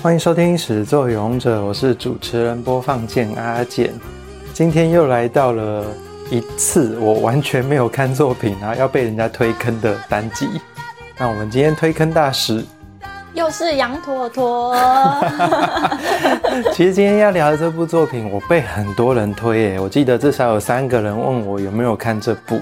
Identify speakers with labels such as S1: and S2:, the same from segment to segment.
S1: 欢迎收听《始作俑者》，我是主持人播放键阿简。今天又来到了一次我完全没有看作品，然后要被人家推坑的单集。那我们今天推坑大使
S2: 又是羊驼驼。
S1: 其实今天要聊的这部作品，我被很多人推诶，我记得至少有三个人问我有没有看这部，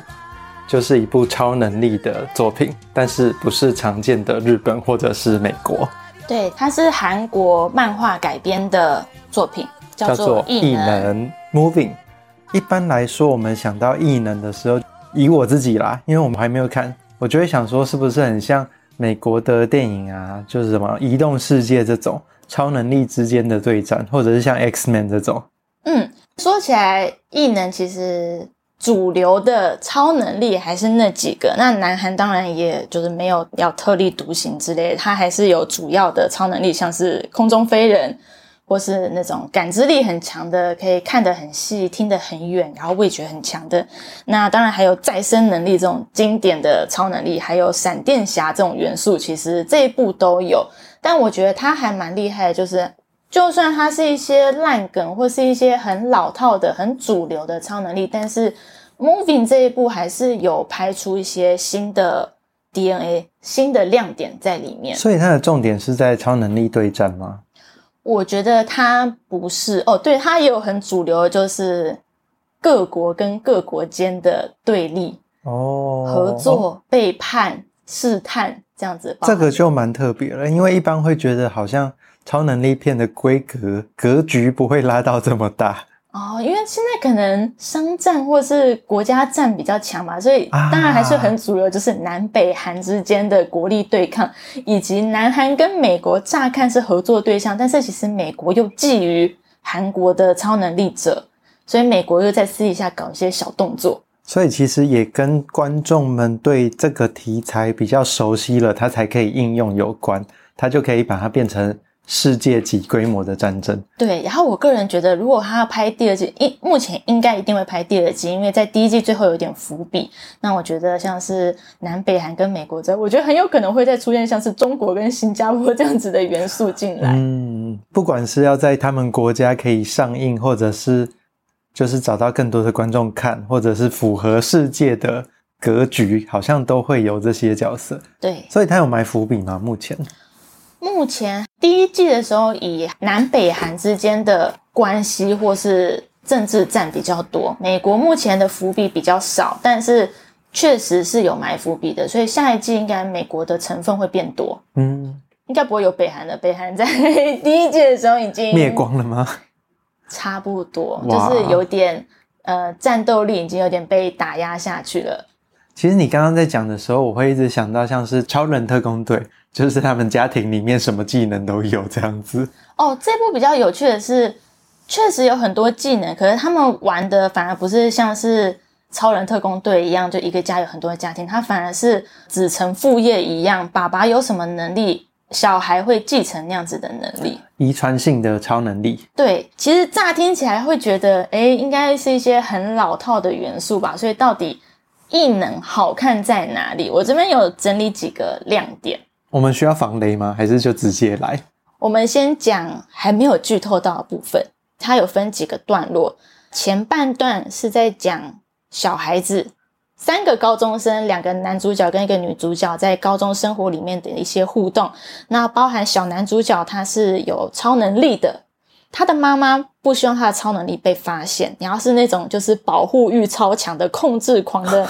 S1: 就是一部超能力的作品，但是不是常见的日本或者是美国。
S2: 对，它是韩国漫画改编的作品，叫做《异能》
S1: （Moving）。一般来说，我们想到异能的时候，以我自己啦，因为我们还没有看，我就会想说，是不是很像美国的电影啊？就是什么移动世界这种超能力之间的对战，或者是像 X-Men 这种。
S2: 嗯，说起来，异能其实。主流的超能力还是那几个，那南韩当然也就是没有要特立独行之类的，它还是有主要的超能力，像是空中飞人，或是那种感知力很强的，可以看得很细、听得很远，然后味觉很强的。那当然还有再生能力这种经典的超能力，还有闪电侠这种元素，其实这一部都有。但我觉得它还蛮厉害的，就是就算它是一些烂梗，或是一些很老套的、很主流的超能力，但是 Moving 这一部还是有拍出一些新的 DNA、新的亮点在里面。
S1: 所以它的重点是在超能力对战吗？
S2: 我觉得它不是哦，对，它也有很主流的，就是各国跟各国间的对立
S1: 哦，
S2: 合作、背叛、试探这样子。
S1: 这个就蛮特别了，因为一般会觉得好像超能力片的规格格局不会拉到这么大。
S2: 哦，因为现在可能商战或是国家战比较强嘛，所以当然还是很主流，就是南北韩之间的国力对抗，以及南韩跟美国乍看是合作对象，但是其实美国又觊觎韩国的超能力者，所以美国又在私底下搞一些小动作。
S1: 所以其实也跟观众们对这个题材比较熟悉了，它才可以应用有关，它就可以把它变成。世界级规模的战争，
S2: 对。然后我个人觉得，如果他要拍第二季，应目前应该一定会拍第二季，因为在第一季最后有点伏笔。那我觉得像是南北韩跟美国这，我觉得很有可能会再出现像是中国跟新加坡这样子的元素进来。
S1: 嗯，不管是要在他们国家可以上映，或者是就是找到更多的观众看，或者是符合世界的格局，好像都会有这些角色。
S2: 对，
S1: 所以他有埋伏笔吗？目前？
S2: 目前第一季的时候，以南北韩之间的关系或是政治战比较多。美国目前的伏笔比较少，但是确实是有埋伏笔的，所以下一季应该美国的成分会变多。
S1: 嗯，
S2: 应该不会有北韩的，北韩在第一季的时候已经
S1: 灭光了吗？
S2: 差不多，就是有点呃战斗力已经有点被打压下去了。
S1: 其实你刚刚在讲的时候，我会一直想到像是超人特工队。就是他们家庭里面什么技能都有这样子
S2: 哦。这部比较有趣的是，确实有很多技能，可是他们玩的反而不是像是超人特工队一样，就一个家有很多的家庭，他反而是子承父业一样，爸爸有什么能力，小孩会继承那样子的能力，
S1: 遗传性的超能力。
S2: 对，其实乍听起来会觉得，哎，应该是一些很老套的元素吧。所以到底异能好看在哪里？我这边有整理几个亮点。
S1: 我们需要防雷吗？还是就直接来？
S2: 我们先讲还没有剧透到的部分。它有分几个段落，前半段是在讲小孩子，三个高中生，两个男主角跟一个女主角在高中生活里面的一些互动。那包含小男主角他是有超能力的，他的妈妈不希望他的超能力被发现，然后是那种就是保护欲超强的控制狂的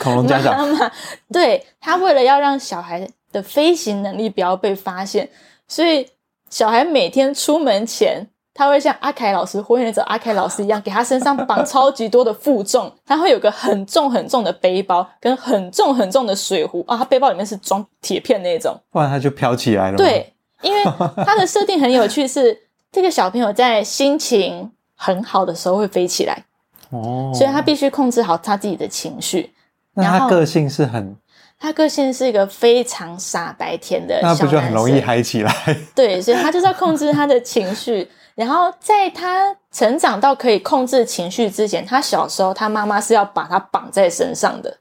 S1: 恐龙家长。
S2: 妈妈对，他为了要让小孩的飞行能力不要被发现，所以小孩每天出门前，他会像阿凯老师、火影忍者阿凯老师一样，给他身上绑 超级多的负重。他会有个很重很重的背包，跟很重很重的水壶啊。他背包里面是装铁片那种，
S1: 不然他就飘起来了。
S2: 对，因为他的设定很有趣是，是 这个小朋友在心情很好的时候会飞起来哦，所以他必须控制好他自己的情绪。
S1: 那他个性是很。
S2: 他个性是一个非常傻白甜的小男生，
S1: 那不就很容易嗨起来？
S2: 对，所以他就是要控制他的情绪。然后在他成长到可以控制情绪之前，他小时候他妈妈是要把他绑在身上的，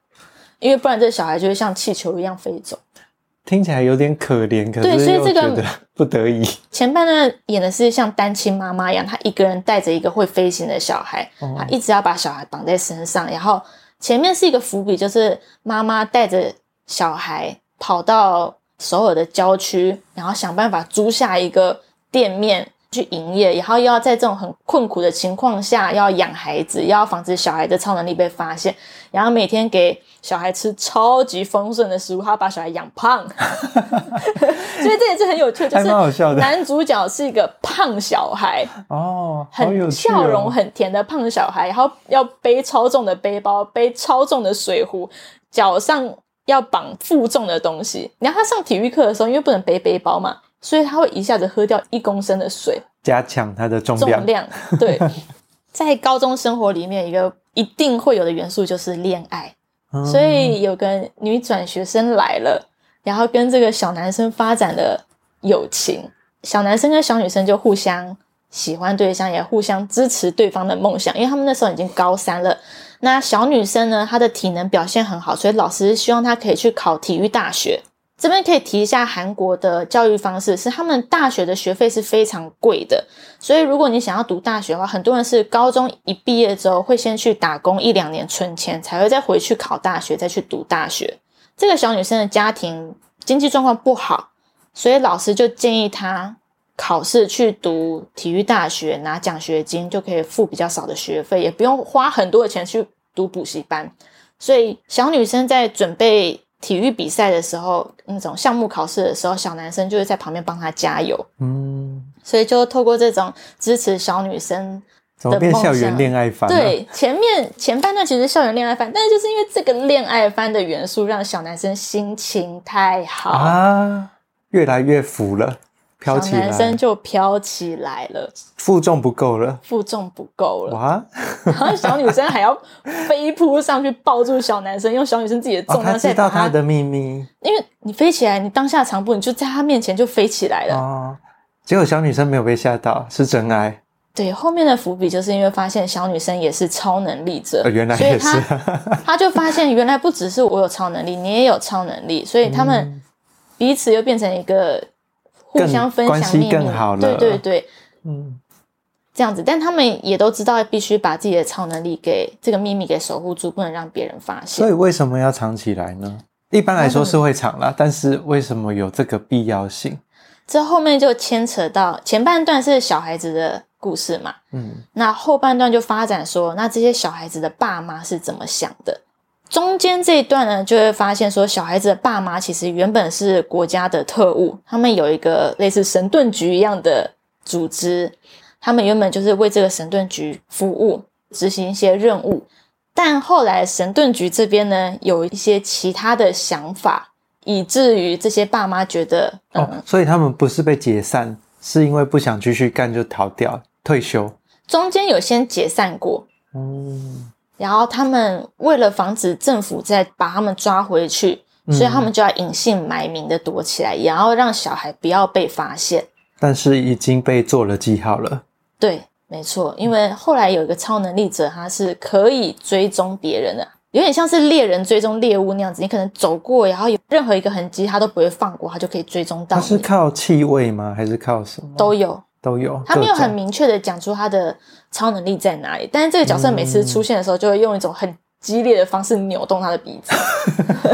S2: 因为不然这小孩就会像气球一样飞走。
S1: 听起来有点可怜，可是又觉得不得已。
S2: 前半段演的是像单亲妈妈一样，她一个人带着一个会飞行的小孩，她、哦、一直要把小孩绑在身上。然后前面是一个伏笔，就是妈妈带着小孩跑到首尔的郊区，然后想办法租下一个店面。去营业，然后又要在这种很困苦的情况下，要养孩子，又要防止小孩的超能力被发现，然后每天给小孩吃超级丰盛的食物，他要把小孩养胖，所以这也是很有趣，就是男主角是一个胖小孩
S1: 哦，
S2: 很笑容很甜的胖小孩，然后要背超重的背包，背超重的水壶，脚上要绑负重的东西。然后他上体育课的时候，因为不能背背包嘛。所以他会一下子喝掉一公升的水，
S1: 加强他的重量。
S2: 重量对，在高中生活里面，一个一定会有的元素就是恋爱。嗯、所以有个女转学生来了，然后跟这个小男生发展了友情。小男生跟小女生就互相喜欢对象，也互相支持对方的梦想。因为他们那时候已经高三了。那小女生呢，她的体能表现很好，所以老师希望她可以去考体育大学。这边可以提一下韩国的教育方式，是他们大学的学费是非常贵的，所以如果你想要读大学的话，很多人是高中一毕业之后会先去打工一两年存钱，才会再回去考大学，再去读大学。这个小女生的家庭经济状况不好，所以老师就建议她考试去读体育大学，拿奖学金就可以付比较少的学费，也不用花很多的钱去读补习班。所以小女生在准备。体育比赛的时候，那种项目考试的时候，小男生就会在旁边帮她加油。
S1: 嗯，
S2: 所以就透过这种支持小女生怎么变
S1: 校园恋爱番？
S2: 对，前面前半段其实校园恋爱番，但是就是因为这个恋爱番的元素，让小男生心情太好
S1: 啊，越来越浮了。飘起来，
S2: 小男生就飘起来了，
S1: 负重不够了，
S2: 负重不够了，
S1: 哇！
S2: 然后小女生还要飞扑上去抱住小男生，用小女生自己的重量在他，
S1: 哦，他知道他的秘密。
S2: 因为你飞起来，你当下长步，你就在他面前就飞起来了。
S1: 哦，结果小女生没有被吓到，是真爱。
S2: 对，后面的伏笔就是因为发现小女生也是超能力者，
S1: 呃，原来也是，
S2: 所以他，他就发现原来不只是我有超能力，你也有超能力，所以他们彼此又变成一个。互相分享秘密，
S1: 更好了。
S2: 对对对，
S1: 嗯，
S2: 这样子，但他们也都知道必须把自己的超能力给这个秘密给守护住，不能让别人发现。
S1: 所以为什么要藏起来呢？一般来说是会藏啦，但是为什么有这个必要性？
S2: 这后面就牵扯到前半段是小孩子的故事嘛，
S1: 嗯，
S2: 那后半段就发展说，那这些小孩子的爸妈是怎么想的？中间这一段呢，就会发现说，小孩子的爸妈其实原本是国家的特务，他们有一个类似神盾局一样的组织，他们原本就是为这个神盾局服务，执行一些任务。但后来神盾局这边呢，有一些其他的想法，以至于这些爸妈觉得，
S1: 嗯、哦，所以他们不是被解散，是因为不想继续干就逃掉退休。
S2: 中间有先解散过，
S1: 嗯。
S2: 然后他们为了防止政府再把他们抓回去，嗯，所以他们就要隐姓埋名的躲起来，然后让小孩不要被发现。
S1: 但是已经被做了记号了。
S2: 对，没错，因为后来有一个超能力者，他是可以追踪别人的，有点像是猎人追踪猎物那样子。你可能走过，然后有任何一个痕迹，他都不会放过，他就可以追踪到。他
S1: 是靠气味吗？还是靠什么？
S2: 都有。
S1: 都有，
S2: 他没有很明确的讲出他的超能力在哪里，但是这个角色每次出现的时候，就会用一种很激烈的方式扭动他的鼻子，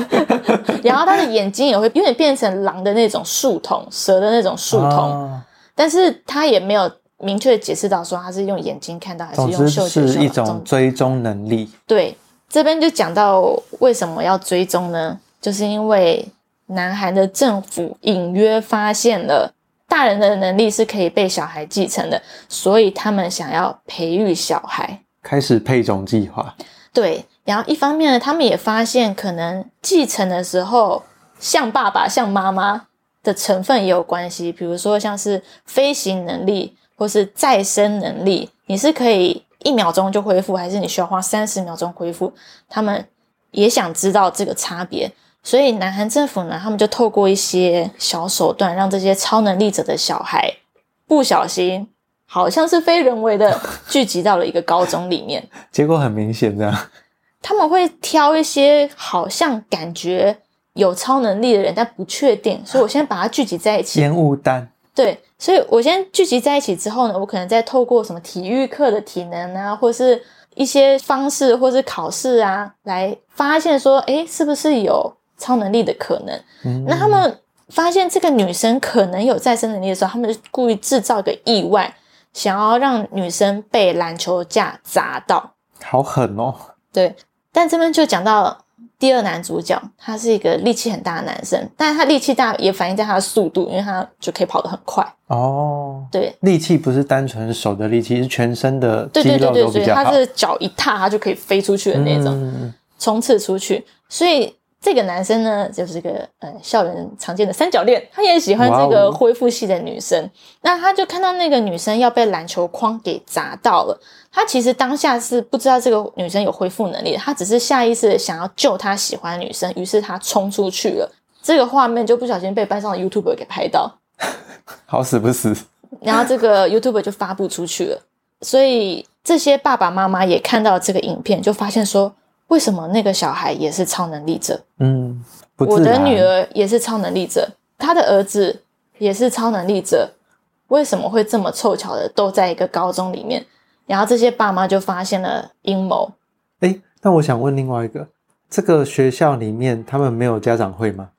S2: 然后他的眼睛也会有点变成狼的那种树瞳、蛇的那种树瞳，哦，但是他也没有明确的解释到说他是用眼睛看到还是用嗅觉，
S1: 是一种追踪能力。
S2: 对，这边就讲到为什么要追踪呢？就是因为南韩的政府隐约发现了。大人的能力是可以被小孩继承的，所以他们想要培育小孩，
S1: 开始配种计划。
S2: 对，然后一方面呢，他们也发现可能继承的时候像爸爸、像妈妈的成分也有关系，比如说像是飞行能力或是再生能力，你是可以一秒钟就恢复，还是你需要花三十秒钟恢复？他们也想知道这个差别。所以，南韩政府呢，他们就透过一些小手段，让这些超能力者的小孩不小心，好像是非人为的聚集到了一个高中里面。
S1: 结果很明显，这样他
S2: 们会挑一些好像感觉有超能力的人，但不确定，所以我先把它聚集在一起。
S1: 烟雾弹。
S2: 对，所以我先聚集在一起之后呢，我可能再透过什么体育课的体能啊，或是一些方式，或是考试啊，来发现说，哎，是不是有超能力的可能？嗯、那他们发现这个女生可能有再生能力的时候，他们就故意制造一个意外，想要让女生被篮球架砸到。
S1: 好狠哦！
S2: 对，但这边就讲到。第二男主角，他是一个力气很大的男生，但是他力气大也反映在他的速度，因为他就可以跑得很快。
S1: 哦，
S2: 对，
S1: 力气不是单纯手的力气，是全身的肌肉都比较好。
S2: 对对对对，所以他是脚一踏，他就可以飞出去的那种，嗯、冲刺出去。所以。这个男生呢，就是个嗯校园常见的三角恋，他也喜欢这个恢复系的女生。Wow. 那他就看到那个女生要被篮球框给砸到了，他其实当下是不知道这个女生有恢复能力，他只是下意识的想要救他喜欢的女生，于是他冲出去了。这个画面就不小心被班上的 YouTuber 给拍到，
S1: 好死不死，
S2: 然后这个 YouTuber 就发布出去了，所以这些爸爸妈妈也看到这个影片，就发现说。为什么那个小孩也是超能力者？
S1: 嗯，
S2: 我的女儿也是超能力者，她的儿子也是超能力者，为什么会这么凑巧的都在一个高中里面？然后这些爸妈就发现了阴谋。
S1: 哎，那我想问另外一个，这个学校里面他们没有家长会吗？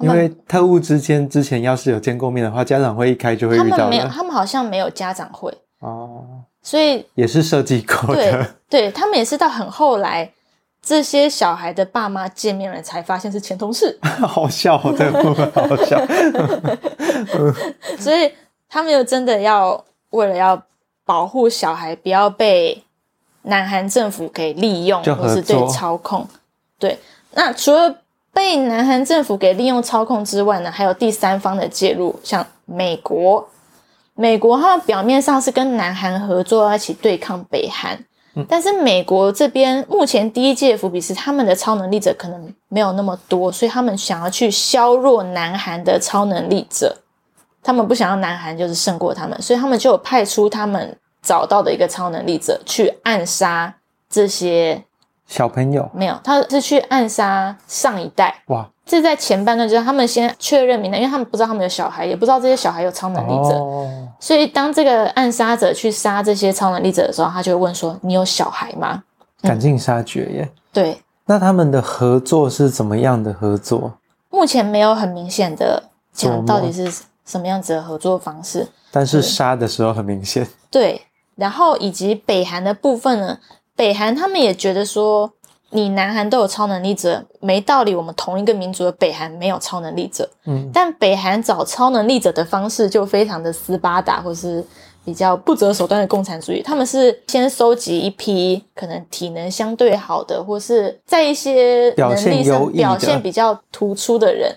S1: 因为特务之间之前要是有见过面的话，家长会一开就会遇到。
S2: 他们没有，他们好像没有家长会
S1: 哦，
S2: 所以
S1: 也是设计过的。
S2: 对，对他们也是到很后来。这些小孩的爸妈见面了，才发现是前同事，
S1: 好笑，这个部分好笑。
S2: 所以他们又真的要为了要保护小孩，不要被南韩政府给利用，或是对操控。对，那除了被南韩政府给利用操控之外呢，还有第三方的介入，像美国。美国他们表面上是跟南韩合作，一起对抗北韩。但是美国这边目前第一届的伏笔是他们的超能力者可能没有那么多，所以他们想要去削弱南韩的超能力者，他们不想要南韩就是胜过他们，所以他们就有派出他们找到的一个超能力者去暗杀这些
S1: 小朋友。
S2: 没有，他是去暗杀上一代。
S1: 哇！
S2: 这在前半段就是他们先确认名单，因为他们不知道他们有小孩，也不知道这些小孩有超能力者，哦、所以当这个暗杀者去杀这些超能力者的时候，他就会问说：“你有小孩吗？”
S1: 赶尽杀绝耶！
S2: 对，
S1: 那他们的合作是怎么样的合作？
S2: 目前没有很明显的讲到底是什么样子的合作方式，
S1: 但是杀的时候很明显。
S2: 对，然后以及北韩的部分呢，北韩他们也觉得说。你南韩都有超能力者，没道理。我们同一个民族的北韩没有超能力者。嗯，但北韩找超能力者的方式就非常的斯巴达，或是比较不择手段的共产主义。他们是先收集一批可能体能相对好的，或是在一些能力上表现比较突出的人，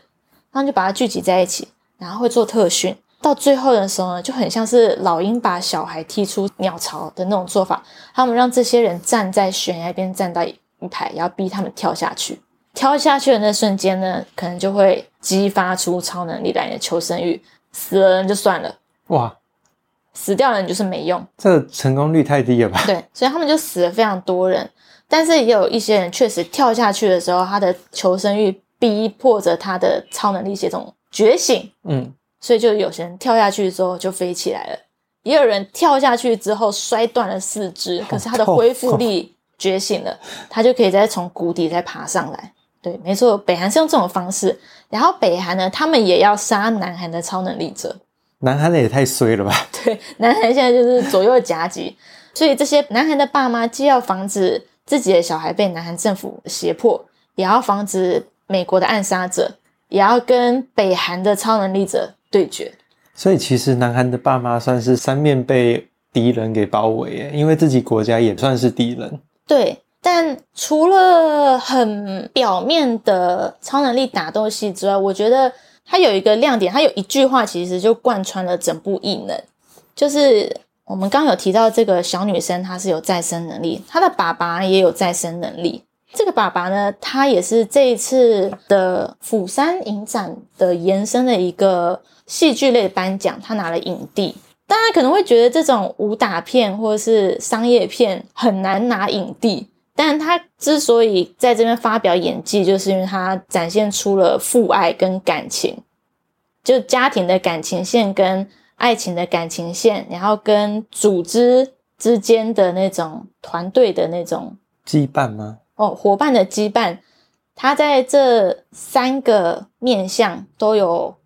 S2: 他们就把他聚集在一起，然后会做特训。到最后的时候呢，就很像是老鹰把小孩踢出鸟巢的那种做法。他们让这些人站在悬崖边，站到。一排要逼他们跳下去，跳下去的那瞬间呢，可能就会激发出超能力来的求生欲。死了人就算了，
S1: 哇，
S2: 死掉的人就是没用，
S1: 这成功率太低了吧？
S2: 对，所以他们就死了非常多人。但是也有一些人确实跳下去的时候，他的求生欲逼迫着他的超能力系统觉醒，
S1: 嗯，
S2: 所以就有些人跳下去之后就飞起来了，也有人跳下去之后摔断了四肢，可是他的恢复力。觉醒了，他就可以再从谷底再爬上来。对，没错，北韩是用这种方式。然后北韩呢，他们也要杀南韩的超能力者。
S1: 南韩的也太衰了吧？
S2: 对，南韩现在就是左右夹击，所以这些南韩的爸妈既要防止自己的小孩被南韩政府胁迫，也要防止美国的暗杀者，也要跟北韩的超能力者对决。
S1: 所以其实南韩的爸妈算是三面被敌人给包围，因为自己国家也算是敌人。
S2: 对，但除了很表面的超能力打斗戏之外，我觉得它有一个亮点，它有一句话其实就贯穿了整部异能，就是我们刚有提到这个小女生，她是有再生能力，她的爸爸也有再生能力。这个爸爸呢，他也是这一次的釜山影展的延伸的一个戏剧类颁奖，他拿了影帝。大家可能会觉得这种武打片或者是商业片很难拿影帝，但他之所以在这边发表演技，就是因为他展现出了父爱跟感情，就家庭的感情线跟爱情的感情线，然后跟组织之间的那种团队的那种
S1: 羁绊吗？
S2: 哦，伙伴的羁绊，他在这三个面向都有，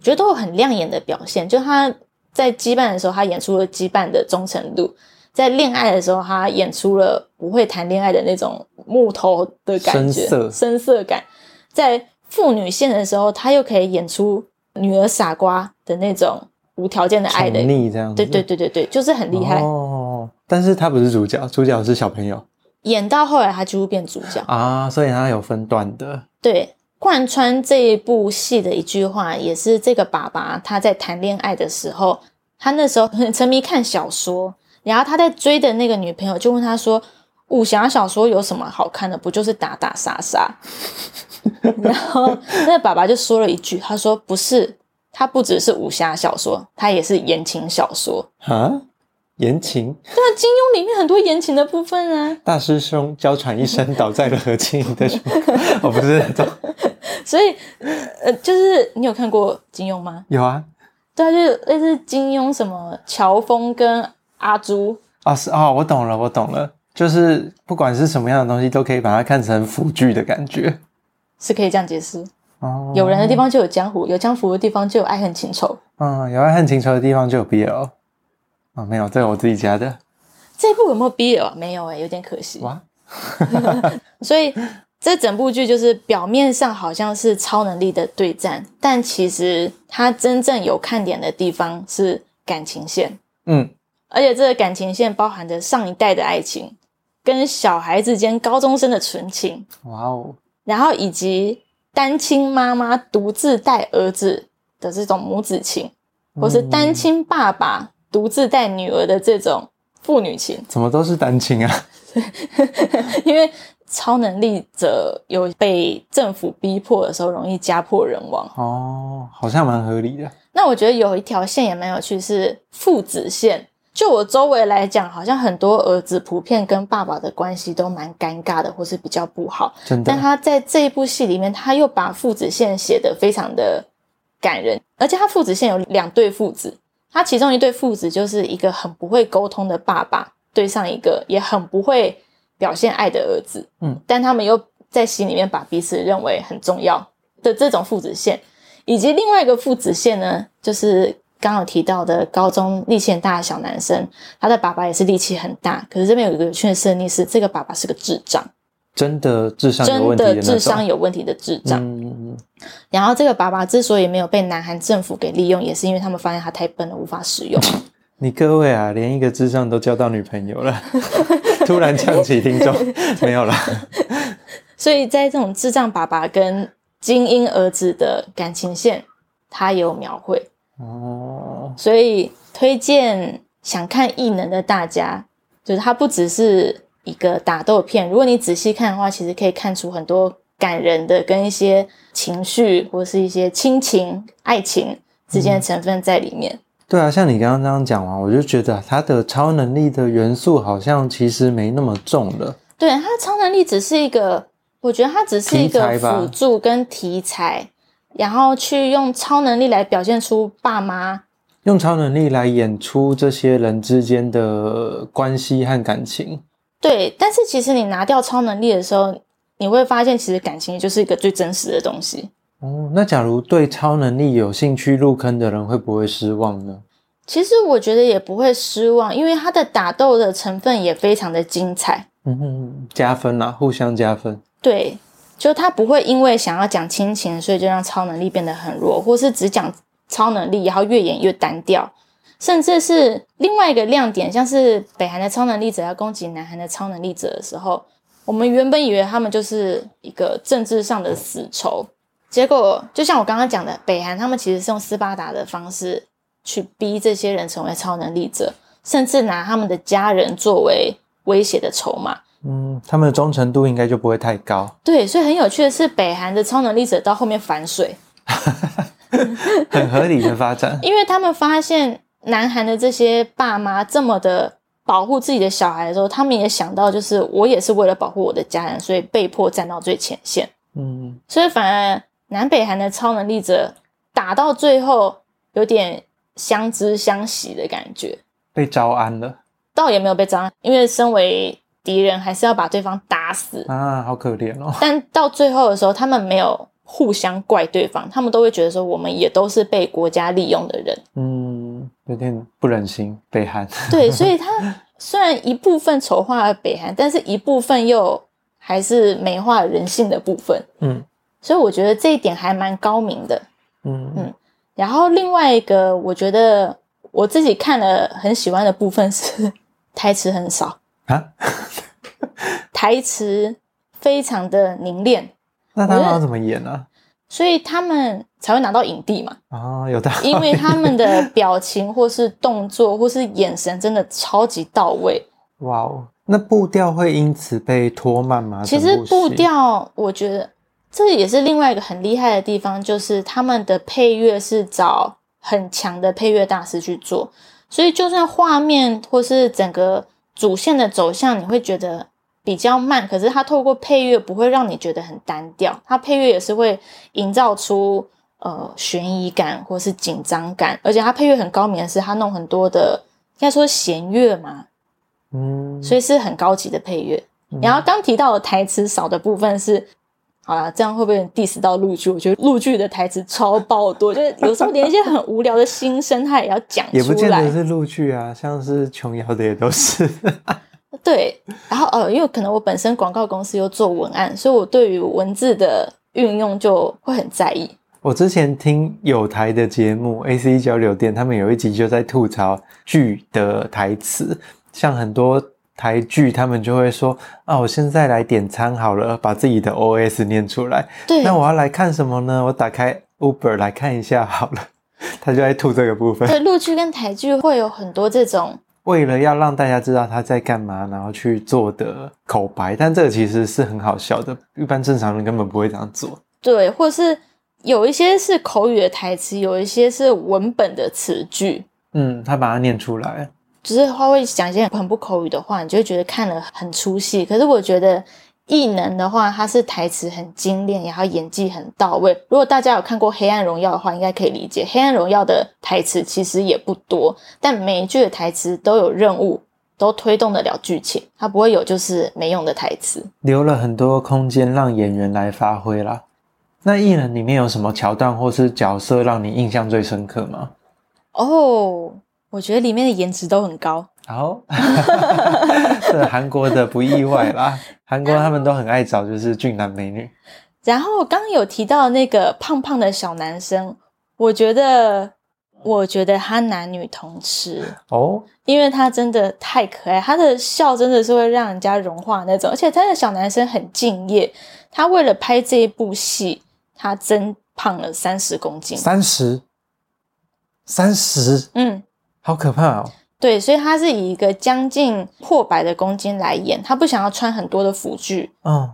S2: 觉得都有很亮眼的表现。就他在羁绊的时候，他演出了羁绊的忠诚度。在恋爱的时候，他演出了不会谈恋爱的那种木头的感觉，
S1: 深色，
S2: 深色感。在父女线的时候，他又可以演出女儿傻瓜的那种无条件的爱的
S1: 力这样子。
S2: 对对对对对，就是很厉害
S1: 哦。但是他不是主角，主角是小朋友。
S2: 演到后来，他几乎变主角
S1: 啊，所以他有分段的。
S2: 对，贯穿这一部戏的一句话，也是这个爸爸他在谈恋爱的时候，他那时候很沉迷看小说。然后他在追的那个女朋友就问他说：“武侠小说有什么好看的？不就是打打杀杀？” 然后那个爸爸就说了一句：“他说不是，他不只是武侠小说，他也是言情小说
S1: 啊，言情。
S2: 对啊，金庸里面很多言情的部分啊。
S1: 大师兄娇喘一声倒在了何青云的胸我，不是那种。
S2: 所以呃，就是你有看过金庸吗？
S1: 有啊，
S2: 对啊，就是类似金庸什么乔峰跟。阿朱
S1: 啊，是哦，我懂了，我懂了，就是不管是什么样的东西，都可以把它看成腐剧的感觉，
S2: 是可以这样解释
S1: 哦。
S2: 有人的地方就有江湖，有江湖的地方就有爱恨情仇。
S1: 嗯，有爱恨情仇的地方就有 BL。啊、哦，没有，这个我自己加的。
S2: 这部有没有 BL？没有哎、欸，有点可惜。
S1: 哇，
S2: 所以这整部剧就是表面上好像是超能力的对战，但其实它真正有看点的地方是感情线。嗯。而且这个感情线包含着上一代的爱情，跟小孩子间高中生的纯情，
S1: 哇哦！
S2: 然后以及单亲妈妈独自带儿子的这种母子情，或是单亲爸爸独自带女儿的这种父女情，
S1: 怎么都是单亲啊？
S2: 因为超能力者有被政府逼迫的时候，容易家破人亡。
S1: 哦，好像蛮合理的。
S2: 那我觉得有一条线也蛮有趣，是父子线。就我周围来讲，好像很多儿子普遍跟爸爸的关系都蛮尴尬的，或是比较不好。
S1: 真的。
S2: 但他在这一部戏里面，他又把父子线写得非常的感人，而且他父子线有两对父子，他其中一对父子就是一个很不会沟通的爸爸，对上一个也很不会表现爱的儿子。嗯，但他们又在心里面把彼此认为很重要的这种父子线，以及另外一个父子线呢，就是。刚刚有提到的高中力气很大的小男生，他的爸爸也是力气很大。可是这边有一个有趣的设定是，这个爸爸是个智障，
S1: 真的智商有问题的
S2: 真的智商有问题的智障。嗯。然后这个爸爸之所以没有被南韩政府给利用，也是因为他们发现他太笨了，无法使用。
S1: 你各位啊，连一个智障都交到女朋友了，突然呛起听众 没有了。
S2: 所以在这种智障爸爸跟精英儿子的感情线，他有描绘。哦，所以推荐想看异能的大家，就是他不只是一个打斗片。如果你仔细看的话，其实可以看出很多感人的跟一些情绪或是一些亲情、爱情之间的成分在里面。嗯。
S1: 对啊，像你刚刚这样讲完，我就觉得他的超能力的元素好像其实没那么重了。
S2: 对，他的超能力只是一个，我觉得他只是一个辅助跟题材。然后去用超能力来表现出爸妈，
S1: 用超能力来演出这些人之间的关系和感情。
S2: 对，但是其实你拿掉超能力的时候，你会发现其实感情就是一个最真实的东西。
S1: 哦，那假如对超能力有兴趣入坑的人会不会失望呢？
S2: 其实我觉得也不会失望，因为它的打斗的成分也非常的精彩。
S1: 嗯哼，加分啦，互相加分。
S2: 对。就他不会因为想要讲亲情，所以就让超能力变得很弱，或是只讲超能力，然后越演越单调，甚至是另外一个亮点，像是北韩的超能力者要攻击南韩的超能力者的时候，我们原本以为他们就是一个政治上的死仇，结果就像我刚刚讲的，北韩他们其实是用斯巴达的方式去逼这些人成为超能力者，甚至拿他们的家人作为威胁的筹码。
S1: 嗯，他们的忠诚度应该就不会太高。
S2: 对，所以很有趣的是，北韩的超能力者到后面反水，
S1: 很合理的发展。
S2: 因为他们发现南韩的这些爸妈这么的保护自己的小孩的时候，他们也想到，就是我也是为了保护我的家人，所以被迫站到最前线。
S1: 嗯，
S2: 所以反而南北韩的超能力者打到最后有点相知相惜的感觉，
S1: 被招安了，
S2: 倒也没有被招安，因为身为敌人还是要把对方打死
S1: 啊，好可怜哦。
S2: 但到最后的时候，他们没有互相怪对方，他们都会觉得说，我们也都是被国家利用的人。
S1: 嗯，有点不忍心北韩。
S2: 对，所以他虽然一部分丑化了北韩，但是一部分又。还是美化人性的部分，
S1: 嗯，
S2: 所以我觉得这一点还蛮高明的，
S1: 嗯
S2: 嗯。然后另外一个，我觉得我自己看了很喜欢的部分 是台词很少啊，台词非常的凝练。
S1: 那他要怎么演呢、啊？
S2: 所以他们才会拿到影帝嘛？
S1: 啊，有道理。
S2: 因为他们的表情或是动作或是眼神真的超级到位。
S1: 哇哦。那步调会因此被拖慢吗？
S2: 其实步调，我觉得这也是另外一个很厉害的地方，就是他们的配乐是找很强的配乐大师去做，所以就算画面或是整个主线的走向，你会觉得比较慢，可是他透过配乐不会让你觉得很单调，他配乐也是会营造出呃悬疑感或是紧张感，而且他配乐很高明的是，他弄很多的应该说弦乐嘛。
S1: 嗯，
S2: 所以是很高级的配乐。
S1: 嗯、
S2: 然后刚提到的台词少的部分是，好啦，这样会不会 diss 到陆剧？我觉得陆剧的台词超爆多，就是有时候连一些很无聊的心声，他也要讲出来。
S1: 也不见得是陆剧啊，像是琼瑶的也都是。
S2: 对，然后呃，因为可能我本身广告公司又做文案，所以我对于文字的运用就会很在意。
S1: 我之前听有台的节目 AC 交流电，他们有一集就在吐槽剧的台词。像很多台剧，他们就会说：“啊，我现在来点餐好了，把自己的 OS 念出来。”
S2: 对，
S1: 那我要来看什么呢？我打开 Uber 来看一下好了。他就在吐这个部分。
S2: 对，陆剧跟台剧会有很多这种，
S1: 为了要让大家知道他在干嘛，然后去做的口白，但这个其实是很好笑的，一般正常人根本不会这样做。
S2: 对，或是有一些是口语的台词，有一些是文本的词句。
S1: 嗯，他把它念出来。
S2: 只是他会讲一些很不口语的话，你就会觉得看了很出戏。可是我觉得异能的话，他是台词很精炼，然后演技很到位。如果大家有看过《黑暗荣耀》的话，应该可以理解，《黑暗荣耀》的台词其实也不多，但每一句的台词都有任务，都推动得了剧情，它不会有就是没用的台词，
S1: 留了很多空间让演员来发挥啦。那异能里面有什么桥段或是角色让你印象最深刻吗？
S2: 哦。Oh, 我觉得里面的颜值都很高。
S1: 好，这韩国的不意外啦。韩国他们都很爱找就是俊男美女。
S2: 然后刚刚有提到那个胖胖的小男生，我觉得，我觉得他男女通吃哦，因为他真的太可爱，他的笑真的是会让人家融化那种。而且他的小男生很敬业，他为了拍这一部戏，他增胖了三十公斤。
S1: 三十，三十，
S2: 嗯。
S1: 好可怕哦！
S2: 对，所以他是以一个将近破百的公斤来演，他不想要穿很多的辅具。嗯，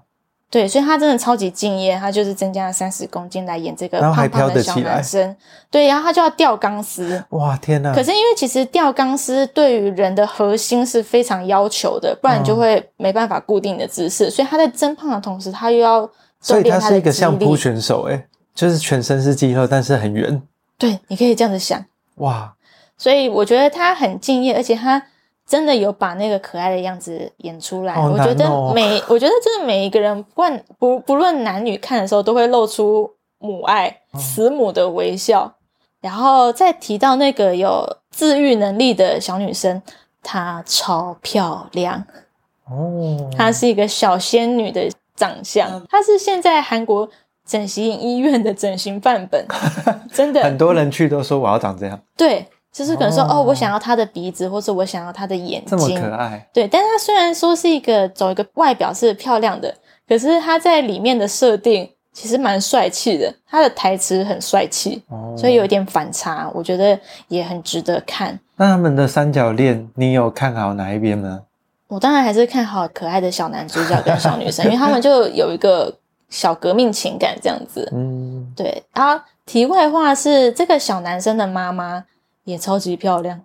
S2: 对，所以他真的超级敬业，他就是增加了三十公斤来演这个胖胖的小男生。对，然后他就要吊钢丝。哇，天哪！可是因为其实吊钢丝对于人的核心是非常要求的，不然你就会没办法固定的姿势。嗯、所以他在增胖的同时，他又要
S1: 所以他是一个相扑选手，诶就是全身是肌肉，但是很圆。
S2: 对，你可以这样子想。哇！所以我觉得他很敬业，而且他真的有把那个可爱的样子演出来。哦、我觉得每，我觉得真的每一个人，不管不不论男女看的时候，都会露出母爱、慈母的微笑。嗯、然后再提到那个有自愈能力的小女生，她超漂亮哦，她是一个小仙女的长相，她是现在韩国整形医院的整形范本，真的
S1: 很多人去都说我要长这样，
S2: 对。就是可能说哦，哦，我想要他的鼻子，或者我想要他的眼睛，
S1: 这么可爱。
S2: 对，但是他虽然说是一个走一个外表是漂亮的，可是他在里面的设定其实蛮帅气的，他的台词很帅气，哦、所以有一点反差，我觉得也很值得看。
S1: 那他们的三角恋，你有看好哪一边呢？
S2: 我当然还是看好可爱的小男主角跟小女生，因为他们就有一个小革命情感这样子。嗯，对。然后题外话是，这个小男生的妈妈。也超级漂亮，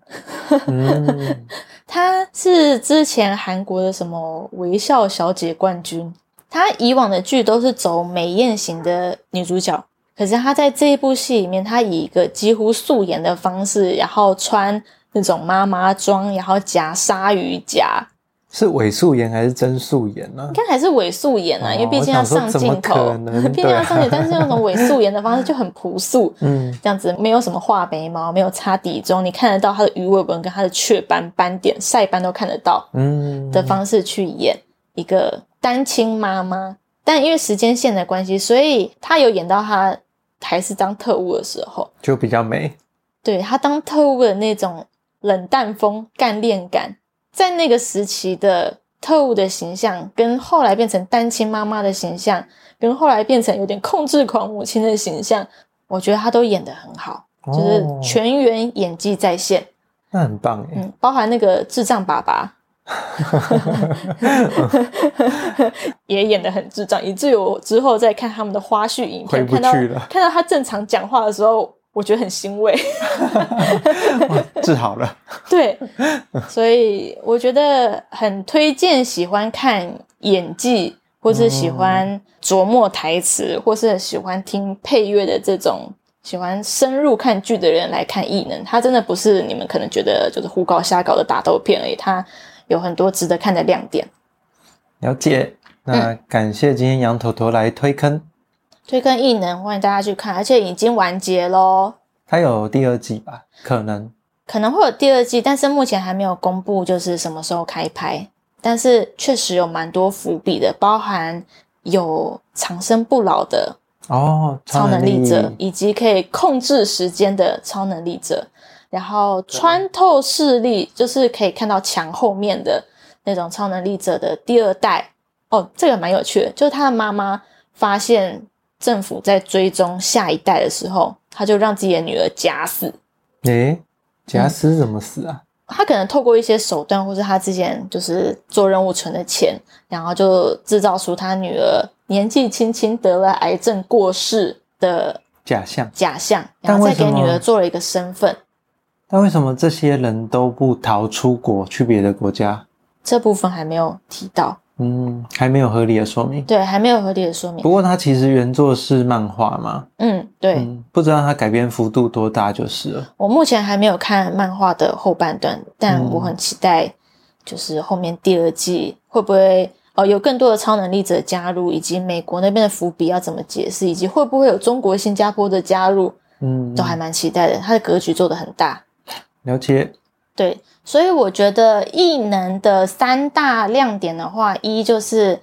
S2: 嗯，她是之前韩国的什么微笑小姐冠军。她以往的剧都是走美艳型的女主角，可是她在这一部戏里面，她以一个几乎素颜的方式，然后穿那种妈妈装，然后夹鲨鱼夹。
S1: 是伪素颜还是真素颜呢？
S2: 应该还是伪素颜啊，哦、因为 毕竟要上镜头，毕竟要上镜，但是那种伪素颜的方式就很朴素，嗯，这样子没有什么画眉毛，没有擦底妆，你看得到她的鱼尾纹跟她的雀斑斑点、晒斑都看得到，嗯，的方式去演一个单亲妈妈，但因为时间线的关系，所以她有演到她还是当特务的时候，
S1: 就比较美，
S2: 对，她当特务的那种冷淡风、干练感。在那个时期的特务的形象，跟后来变成单亲妈妈的形象，跟后来变成有点控制狂母亲的形象，我觉得他都演得很好，哦、就是全员演技在线，
S1: 那很棒耶。
S2: 嗯，包含那个智障爸爸，也演得很智障，以至于我之后再看他们的花絮影片，看到看到他正常讲话的时候。我觉得很欣慰，
S1: 治好了。
S2: 对，所以我觉得很推荐喜欢看演技，或是喜欢琢磨台词，或是喜欢听配乐的这种喜欢深入看剧的人来看《异能》。它真的不是你们可能觉得就是胡搞瞎搞的打斗片而已，它有很多值得看的亮点。
S1: 了解，那感谢今天杨头头来推坑。
S2: 推坑异能，欢迎大家去看，而且已经完结喽。
S1: 它有第二季吧？可能
S2: 可能会有第二季，但是目前还没有公布，就是什么时候开拍。但是确实有蛮多伏笔的，包含有长生不老的
S1: 哦，
S2: 超能力者，以及可以控制时间的超能力者，然后穿透视力，就是可以看到墙后面的那种超能力者的第二代。哦，这个蛮有趣的，就是他的妈妈发现。政府在追踪下一代的时候，他就让自己的女儿假死。
S1: 诶、欸，假死怎么死啊？
S2: 他可能透过一些手段，或是他之前就是做任务存的钱，然后就制造出他女儿年纪轻轻得了癌症过世的
S1: 假象。
S2: 假象，然后再给女儿做了一个身份。
S1: 但为什么这些人都不逃出国去别的国家？
S2: 这部分还没有提到。
S1: 嗯，还没有合理的说明。
S2: 对，还没有合理的说明。
S1: 不过它其实原作是漫画嘛。
S2: 嗯，对。
S1: 嗯，不知道它改编幅度多大就是了。
S2: 我目前还没有看漫画的后半段，但我很期待，就是后面第二季会不会哦有更多的超能力者加入，以及美国那边的伏笔要怎么解释，以及会不会有中国、新加坡的加入，嗯，都还蛮期待的。它的格局做的很大。
S1: 了解。
S2: 对。所以我觉得异能的三大亮点的话，一就是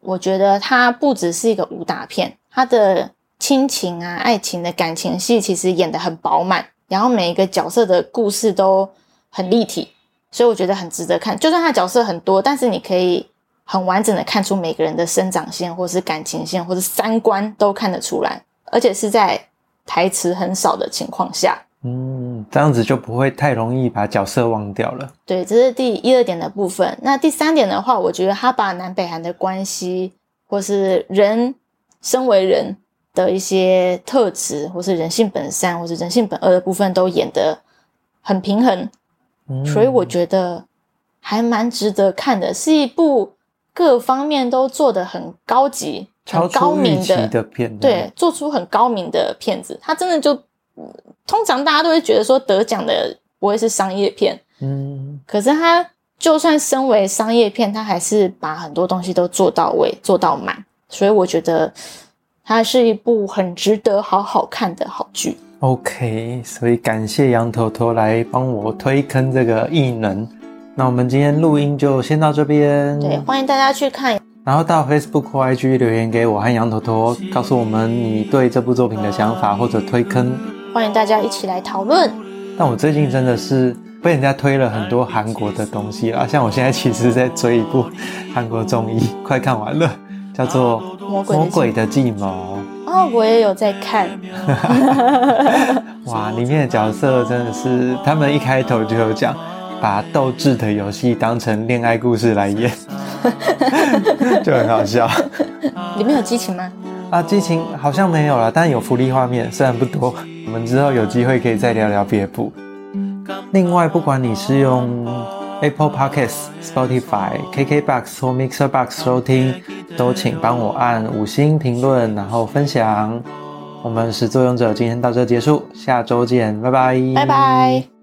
S2: 我觉得它不只是一个武打片，它的亲情啊、爱情的感情戏其实演得很饱满，然后每一个角色的故事都很立体，所以我觉得很值得看。就算它角色很多，但是你可以很完整的看出每个人的生长线，或是感情线，或是三观都看得出来，而且是在台词很少的情况下。
S1: 嗯，这样子就不会太容易把角色忘掉了。
S2: 对，这是第一二点的部分。那第三点的话，我觉得他把南北韩的关系，或是人身为人的一些特质，或是人性本善，或是人性本恶的部分，都演得很平衡。嗯，所以我觉得还蛮值得看的，是一部各方面都做得很高级、很高明的，
S1: 的片。
S2: 对，做出很高明的片子，他真的就。通常大家都会觉得说得奖的不会是商业片，嗯，可是他就算身为商业片，他还是把很多东西都做到位，做到满，所以我觉得它是一部很值得好好看的好剧。
S1: OK，所以感谢杨头头来帮我推坑这个异能。那我们今天录音就先到这边，
S2: 对，欢迎大家去看，
S1: 然后到 Facebook 或 IG 留言给我和杨头头，告诉我们你对这部作品的想法或者推坑。
S2: 欢迎大家一起来讨论。
S1: 但我最近真的是被人家推了很多韩国的东西啊，像我现在其实在追一部韩国综艺，快看完了，叫做《魔鬼的计谋》。
S2: 哦，我也有在看。
S1: 哇，里面的角色真的是，他们一开头就有讲，把斗智的游戏当成恋爱故事来演，就很好笑。
S2: 里面有激情吗？
S1: 啊，激情好像没有了，但有福利画面，虽然不多。我们之后有机会可以再聊聊别部。另外，不管你是用 Apple Podcasts、Spotify、KKBox 或 Mixer Box 收听，都请帮我按五星评论，然后分享。我们是作俑者，今天到这结束，下周见，拜拜，
S2: 拜拜。